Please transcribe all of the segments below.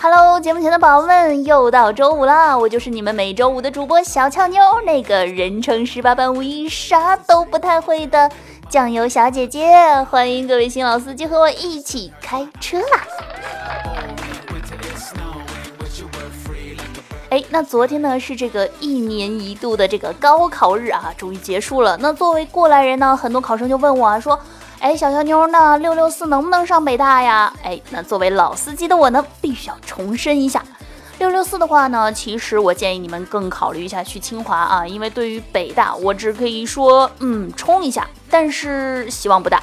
Hello，节目前的宝宝们，又到周五了，我就是你们每周五的主播小俏妞，那个人称十八般武艺啥都不太会的酱油小姐姐。欢迎各位新老司机和我一起开车啦！哎，那昨天呢是这个一年一度的这个高考日啊，终于结束了。那作为过来人呢，很多考生就问我啊，说。哎，小小妞呢？六六四能不能上北大呀？哎，那作为老司机的我呢，必须要重申一下，六六四的话呢，其实我建议你们更考虑一下去清华啊，因为对于北大，我只可以说，嗯，冲一下，但是希望不大，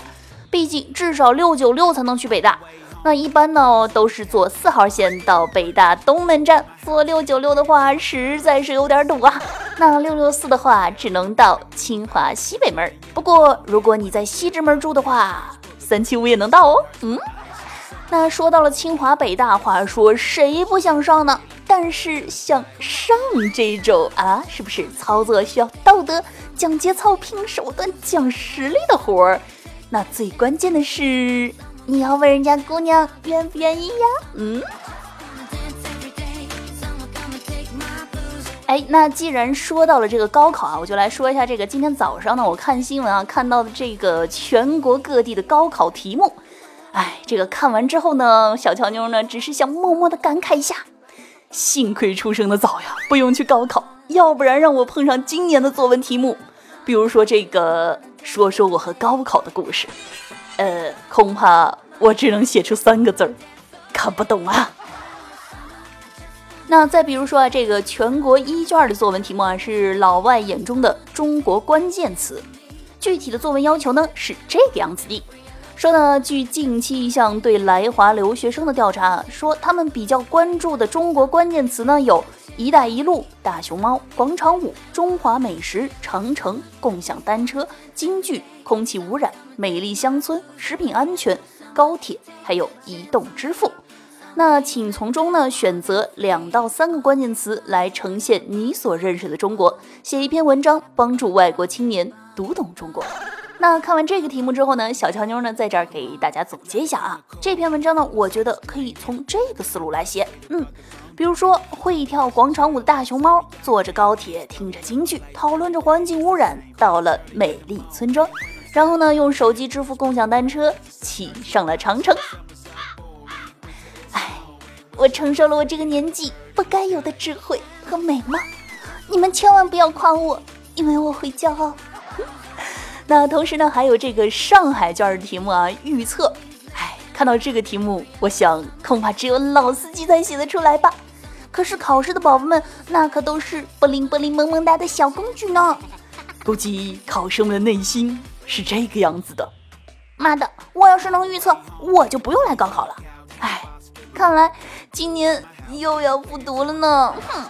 毕竟至少六九六才能去北大。那一般呢都是坐四号线到北大东门站，坐六九六的话实在是有点堵啊。那六六四的话只能到清华西北门。不过如果你在西直门住的话，三七五也能到哦。嗯，那说到了清华北大，话说谁不想上呢？但是想上这种啊，是不是操作需要道德、讲节操、拼手段、讲实力的活儿？那最关键的是。你要问人家姑娘愿不愿意呀？嗯，哎，那既然说到了这个高考啊，我就来说一下这个今天早上呢，我看新闻啊看到的这个全国各地的高考题目。哎，这个看完之后呢，小乔妞呢只是想默默的感慨一下，幸亏出生的早呀，不用去高考，要不然让我碰上今年的作文题目，比如说这个，说说我和高考的故事。呃，恐怕我只能写出三个字儿，看不懂啊。那再比如说啊，这个全国一卷的作文题目啊，是老外眼中的中国关键词。具体的作文要求呢是这个样子的：说呢，据近期一项对来华留学生的调查，说他们比较关注的中国关键词呢有“一带一路”、“大熊猫”、“广场舞”、“中华美食”、“长城”、“共享单车”、“京剧”。空气污染、美丽乡村、食品安全、高铁，还有移动支付。那请从中呢选择两到三个关键词来呈现你所认识的中国，写一篇文章，帮助外国青年读懂中国。那看完这个题目之后呢，小乔妞呢在这儿给大家总结一下啊，这篇文章呢，我觉得可以从这个思路来写，嗯，比如说会跳广场舞的大熊猫，坐着高铁，听着京剧，讨论着环境污染，到了美丽村庄。然后呢，用手机支付共享单车，骑上了长城。哎，我承受了我这个年纪不该有的智慧和美貌，你们千万不要夸我，因为我会骄傲。那同时呢，还有这个上海卷的题目啊，预测。哎，看到这个题目，我想恐怕只有老司机才写得出来吧。可是考试的宝宝们，那可都是不灵不灵萌萌哒的小公举呢。估计考生们的内心。是这个样子的，妈的！我要是能预测，我就不用来高考了。哎，看来今年又要复读了呢。哼。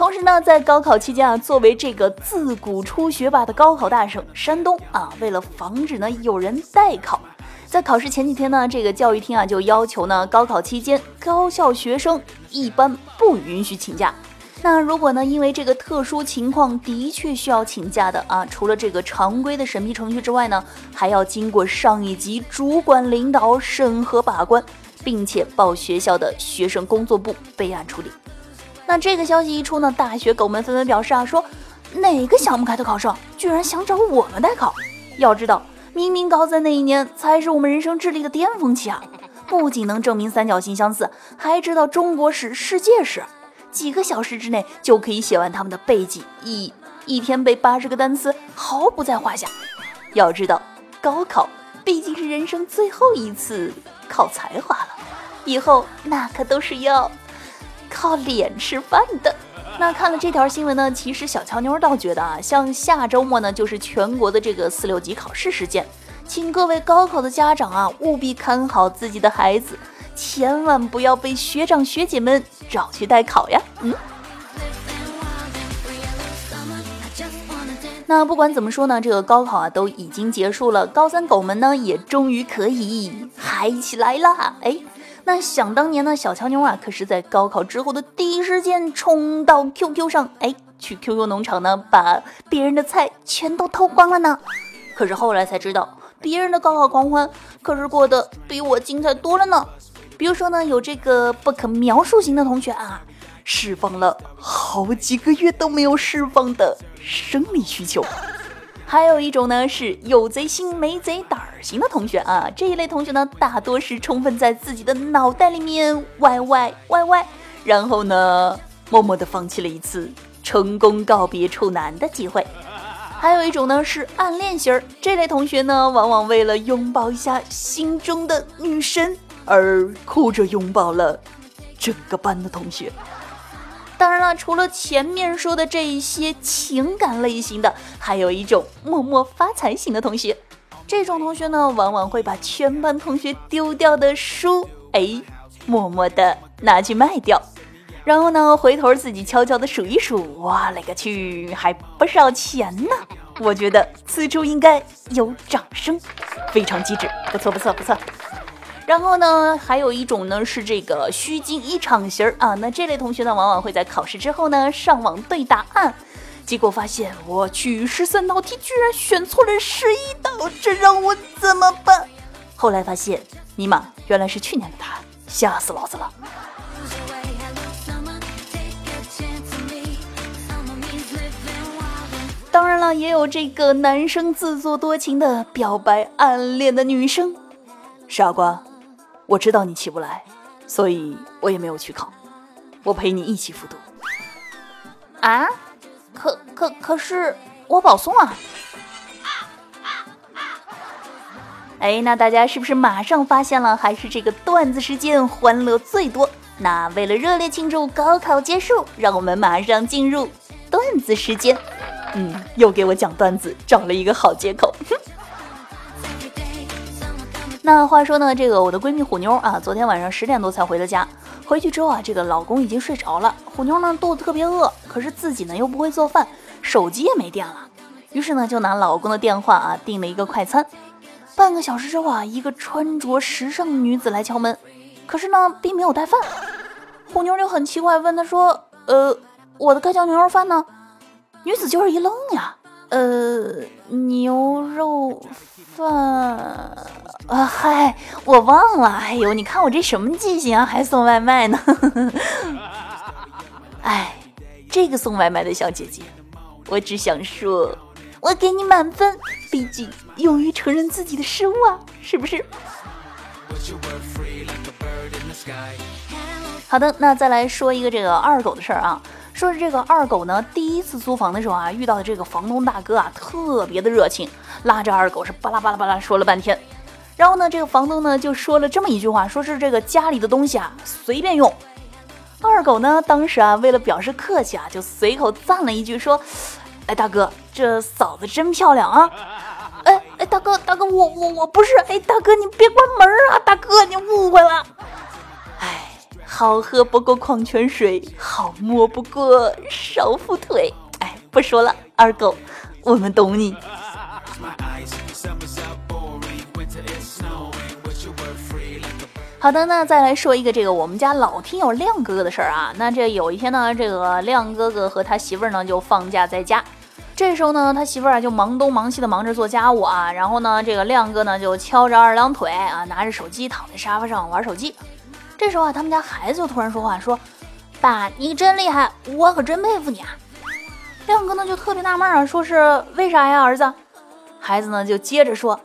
同时呢，在高考期间啊，作为这个自古出学霸的高考大省山东啊，为了防止呢有人代考，在考试前几天呢，这个教育厅啊就要求呢，高考期间高校学生一般不允许请假。那如果呢？因为这个特殊情况的确需要请假的啊，除了这个常规的审批程序之外呢，还要经过上一级主管领导审核把关，并且报学校的学生工作部备案处理。那这个消息一出呢，大学狗们纷纷表示啊，说哪个想不开的考生居然想找我们代考？要知道，明明高三那一年才是我们人生智力的巅峰期啊！不仅能证明三角形相似，还知道中国史、世界史。几个小时之内就可以写完他们的背记，一一天背八十个单词毫不在话下。要知道，高考毕竟是人生最后一次考才华了，以后那可都是要靠脸吃饭的。那看了这条新闻呢，其实小乔妞倒觉得啊，像下周末呢就是全国的这个四六级考试时间，请各位高考的家长啊务必看好自己的孩子。千万不要被学长学姐们找去代考呀！嗯，那不管怎么说呢，这个高考啊都已经结束了，高三狗们呢也终于可以嗨起来啦！哎，那想当年呢，小乔妞啊可是在高考之后的第一时间冲到 QQ 上，哎，去 QQ 农场呢把别人的菜全都偷光了呢。可是后来才知道。别人的高考狂欢，可是过得比我精彩多了呢。比如说呢，有这个不可描述型的同学啊，释放了好几个月都没有释放的生理需求。还有一种呢是有贼心没贼胆儿型的同学啊，这一类同学呢，大多是充分在自己的脑袋里面歪歪歪歪，然后呢，默默的放弃了一次成功告别处男的机会。还有一种呢是暗恋型儿，这类同学呢，往往为了拥抱一下心中的女神而哭着拥抱了整个班的同学。当然了，除了前面说的这一些情感类型的，还有一种默默发财型的同学。这种同学呢，往往会把全班同学丢掉的书，哎，默默的拿去卖掉，然后呢，回头自己悄悄的数一数，我勒个去，还不少钱呢！我觉得此处应该有掌声，非常机智，不错不错不错。然后呢，还有一种呢是这个虚惊一场型儿啊。那这类同学呢，往往会在考试之后呢上网对答案，结果发现我去十三道题居然选错了十一道，这让我怎么办？后来发现，尼玛原来是去年的答案，吓死老子了。当然了，也有这个男生自作多情的表白暗恋的女生，傻瓜。我知道你起不来，所以我也没有去考。我陪你一起复读。啊？可可可是我保送啊！哎，那大家是不是马上发现了？还是这个段子时间欢乐最多？那为了热烈庆祝高考结束，让我们马上进入段子时间。嗯，又给我讲段子找了一个好借口。哼。那话说呢，这个我的闺蜜虎妞啊，昨天晚上十点多才回的家。回去之后啊，这个老公已经睡着了。虎妞呢肚子特别饿，可是自己呢又不会做饭，手机也没电了。于是呢就拿老公的电话啊订了一个快餐。半个小时之后啊，一个穿着时尚的女子来敲门，可是呢并没有带饭。虎妞就很奇怪，问她说：“呃，我的盖浇牛肉饭呢？”女子就是一愣呀，呃，牛肉。饭啊，嗨，我忘了。哎呦，你看我这什么记性啊，还送外卖呢。哎，这个送外卖的小姐姐，我只想说，我给你满分。毕竟勇于承认自己的失误啊，是不是？好的，那再来说一个这个二狗的事儿啊。说是这个二狗呢，第一次租房的时候啊，遇到的这个房东大哥啊，特别的热情，拉着二狗是巴拉巴拉巴拉说了半天。然后呢，这个房东呢就说了这么一句话，说是这个家里的东西啊随便用。二狗呢当时啊为了表示客气啊，就随口赞了一句说：“哎，大哥，这嫂子真漂亮啊！”哎哎，大哥大哥，我我我不是，哎，大哥你别关门啊，大哥。好喝不过矿泉水，好摸不过少妇腿。哎，不说了，二狗，我们懂你。好的，那再来说一个这个我们家老听友亮哥哥的事儿啊。那这有一天呢，这个亮哥哥和他媳妇儿呢就放假在家，这时候呢，他媳妇儿啊就忙东忙西的忙着做家务啊，然后呢，这个亮哥呢就翘着二郎腿啊，拿着手机躺在沙发上玩手机。这时候啊，他们家孩子就突然说话说：“爸，你真厉害，我可真佩服你啊！”亮哥呢就特别纳闷啊，说是为啥呀，儿子？孩子呢就接着说：“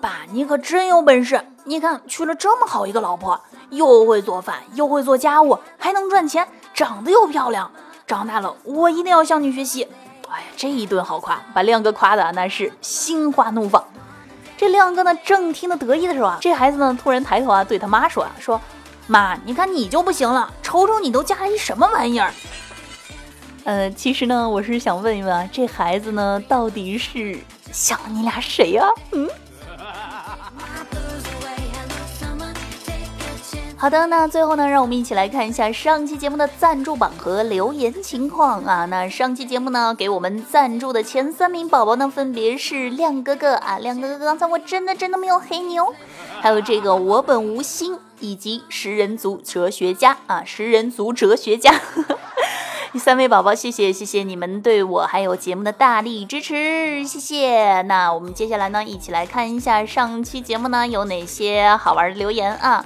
爸，你可真有本事！你看娶了这么好一个老婆，又会做饭，又会做家务，还能赚钱，长得又漂亮。长大了我一定要向你学习。”哎呀，这一顿好夸，把亮哥夸的那是心花怒放。这亮哥呢正听得得意的时候啊，这孩子呢突然抬头啊对他妈说啊说。妈，你看你就不行了，瞅瞅你都加了一什么玩意儿？呃，其实呢，我是想问一问啊，这孩子呢，到底是想你俩谁呀？嗯。好的，那最后呢，让我们一起来看一下上期节目的赞助榜和留言情况啊。那上期节目呢，给我们赞助的前三名宝宝呢，分别是亮哥哥啊，亮哥哥，刚才我真的真的没有黑你哦。还有这个我本无心，以及食人族哲学家啊，食人族哲学家。第 三位宝宝，谢谢谢谢你们对我还有节目的大力支持，谢谢。那我们接下来呢，一起来看一下上期节目呢有哪些好玩的留言啊。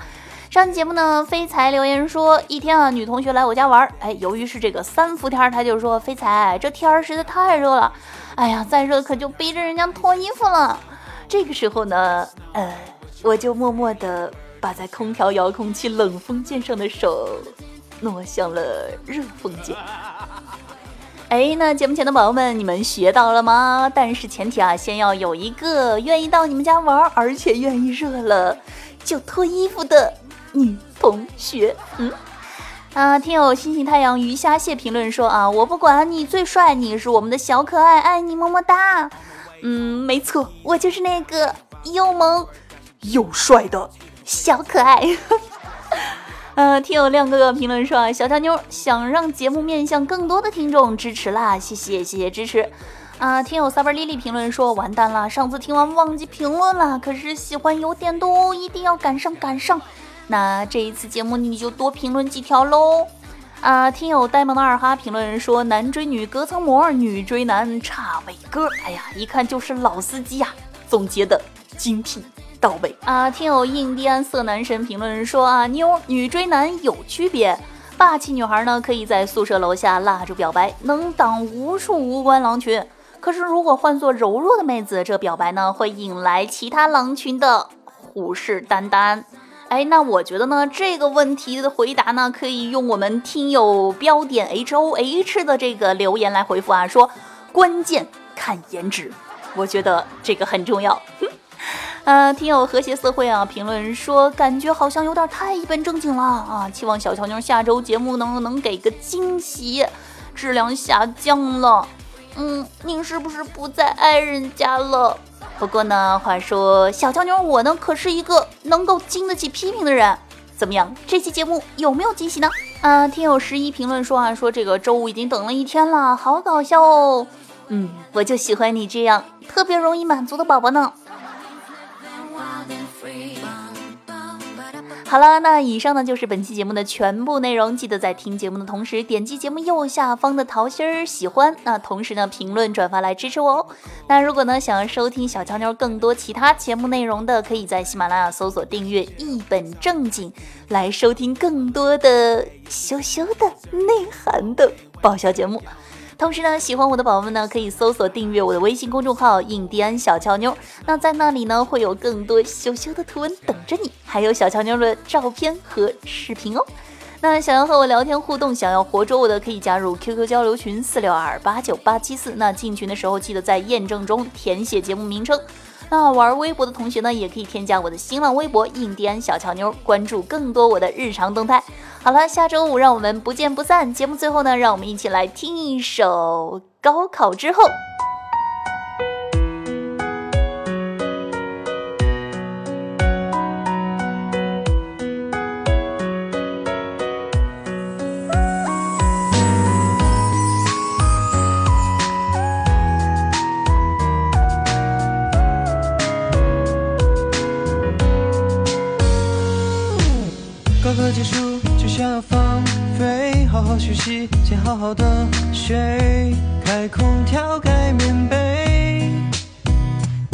上期节目呢，飞才留言说，一天啊，女同学来我家玩，哎，由于是这个三伏天，他就说飞才，这天儿实在太热了，哎呀，再热可就逼着人家脱衣服了。这个时候呢，呃，我就默默的把在空调遥控器冷风键上的手。挪向了热风键。哎，那节目前的宝宝们，你们学到了吗？但是前提啊，先要有一个愿意到你们家玩，而且愿意热了就脱衣服的女同学。嗯，啊，听友星星太阳鱼虾蟹评论说啊，我不管你最帅，你是我们的小可爱，爱你么么哒。嗯，没错，我就是那个又萌又帅的小可爱。呃，听友亮哥哥评论说啊，小乔妞想让节目面向更多的听众支持啦，谢谢谢谢支持。啊，听友 Saber Lily 评论说，完蛋了，上次听完忘记评论了，可是喜欢有点多，一定要赶上赶上。那这一次节目你就多评论几条喽。啊，听友呆萌的二哈评论说，男追女隔层膜，女追男差伟哥。哎呀，一看就是老司机呀，总结的精辟。到位啊！听友印第安色男神评论说啊，妞女追男有区别，霸气女孩呢可以在宿舍楼下蜡烛表白，能挡无数无关狼群。可是如果换做柔弱的妹子，这表白呢会引来其他狼群的虎视眈眈。哎，那我觉得呢这个问题的回答呢，可以用我们听友标点 H O H 的这个留言来回复啊，说关键看颜值，我觉得这个很重要。呃，听友和谐社会啊，评论说感觉好像有点太一本正经了啊，期望小乔妞下周节目能能给个惊喜，质量下降了，嗯，您是不是不再爱人家了？不过呢，话说小乔妞我呢可是一个能够经得起批评的人，怎么样？这期节目有没有惊喜呢？啊，听友十一评论说啊，说这个周五已经等了一天了，好搞笑哦，嗯，我就喜欢你这样特别容易满足的宝宝呢。好了，那以上呢就是本期节目的全部内容。记得在听节目的同时，点击节目右下方的桃心儿喜欢，那同时呢评论转发来支持我哦。那如果呢想要收听小乔妞更多其他节目内容的，可以在喜马拉雅搜索订阅一本正经，来收听更多的羞羞的内涵的爆笑节目。同时呢，喜欢我的宝宝们呢，可以搜索订阅我的微信公众号“印第安小乔妞”。那在那里呢，会有更多羞羞的图文等着你，还有小乔妞的照片和视频哦。那想要和我聊天互动，想要活捉我的，可以加入 QQ 交流群四六二八九八七四。那进群的时候，记得在验证中填写节目名称。那玩微博的同学呢，也可以添加我的新浪微博“印第安小乔妞”，关注更多我的日常动态。好了，下周五让我们不见不散。节目最后呢，让我们一起来听一首《高考之后》。高考结束就想要放飞，好好休息先好好的睡，开空调盖棉被。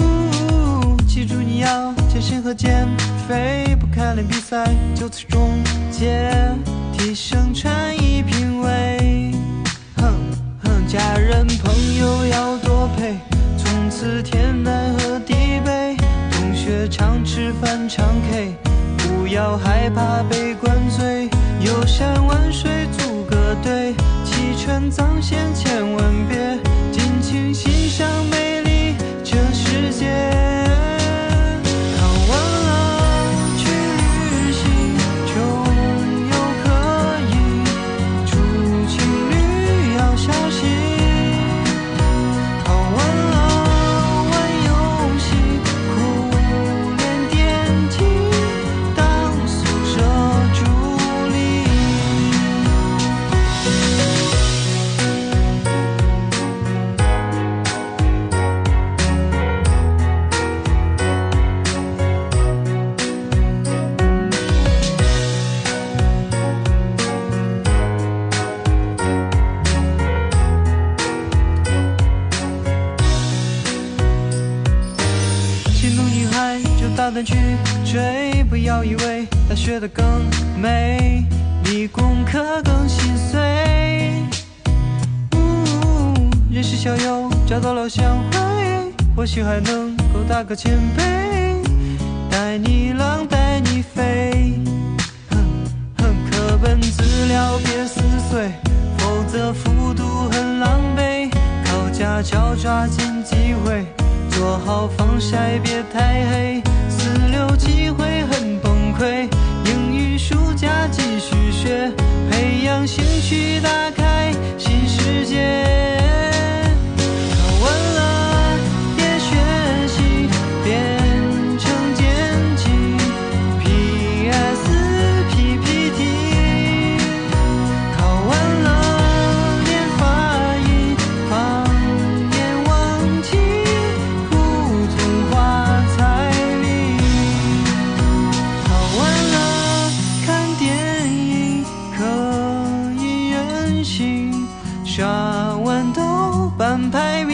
呜，记住你要健身和减肥，不看脸比赛就此终结，提升穿衣品味。哼哼，家人朋友要多陪，从此天南和地北，同学常吃饭常 K，要害怕被灌醉，游山玩水。组个队，弃权藏线的更美，比功课更心碎。认识校友，找到老乡会，或许还能够打个前辈，带你浪，带你飞。哼哼，课本资料别撕碎，否则复读很狼狈。考驾照抓紧机会。做好防晒，别太黑。四六机会很崩溃，培养兴趣，打开谢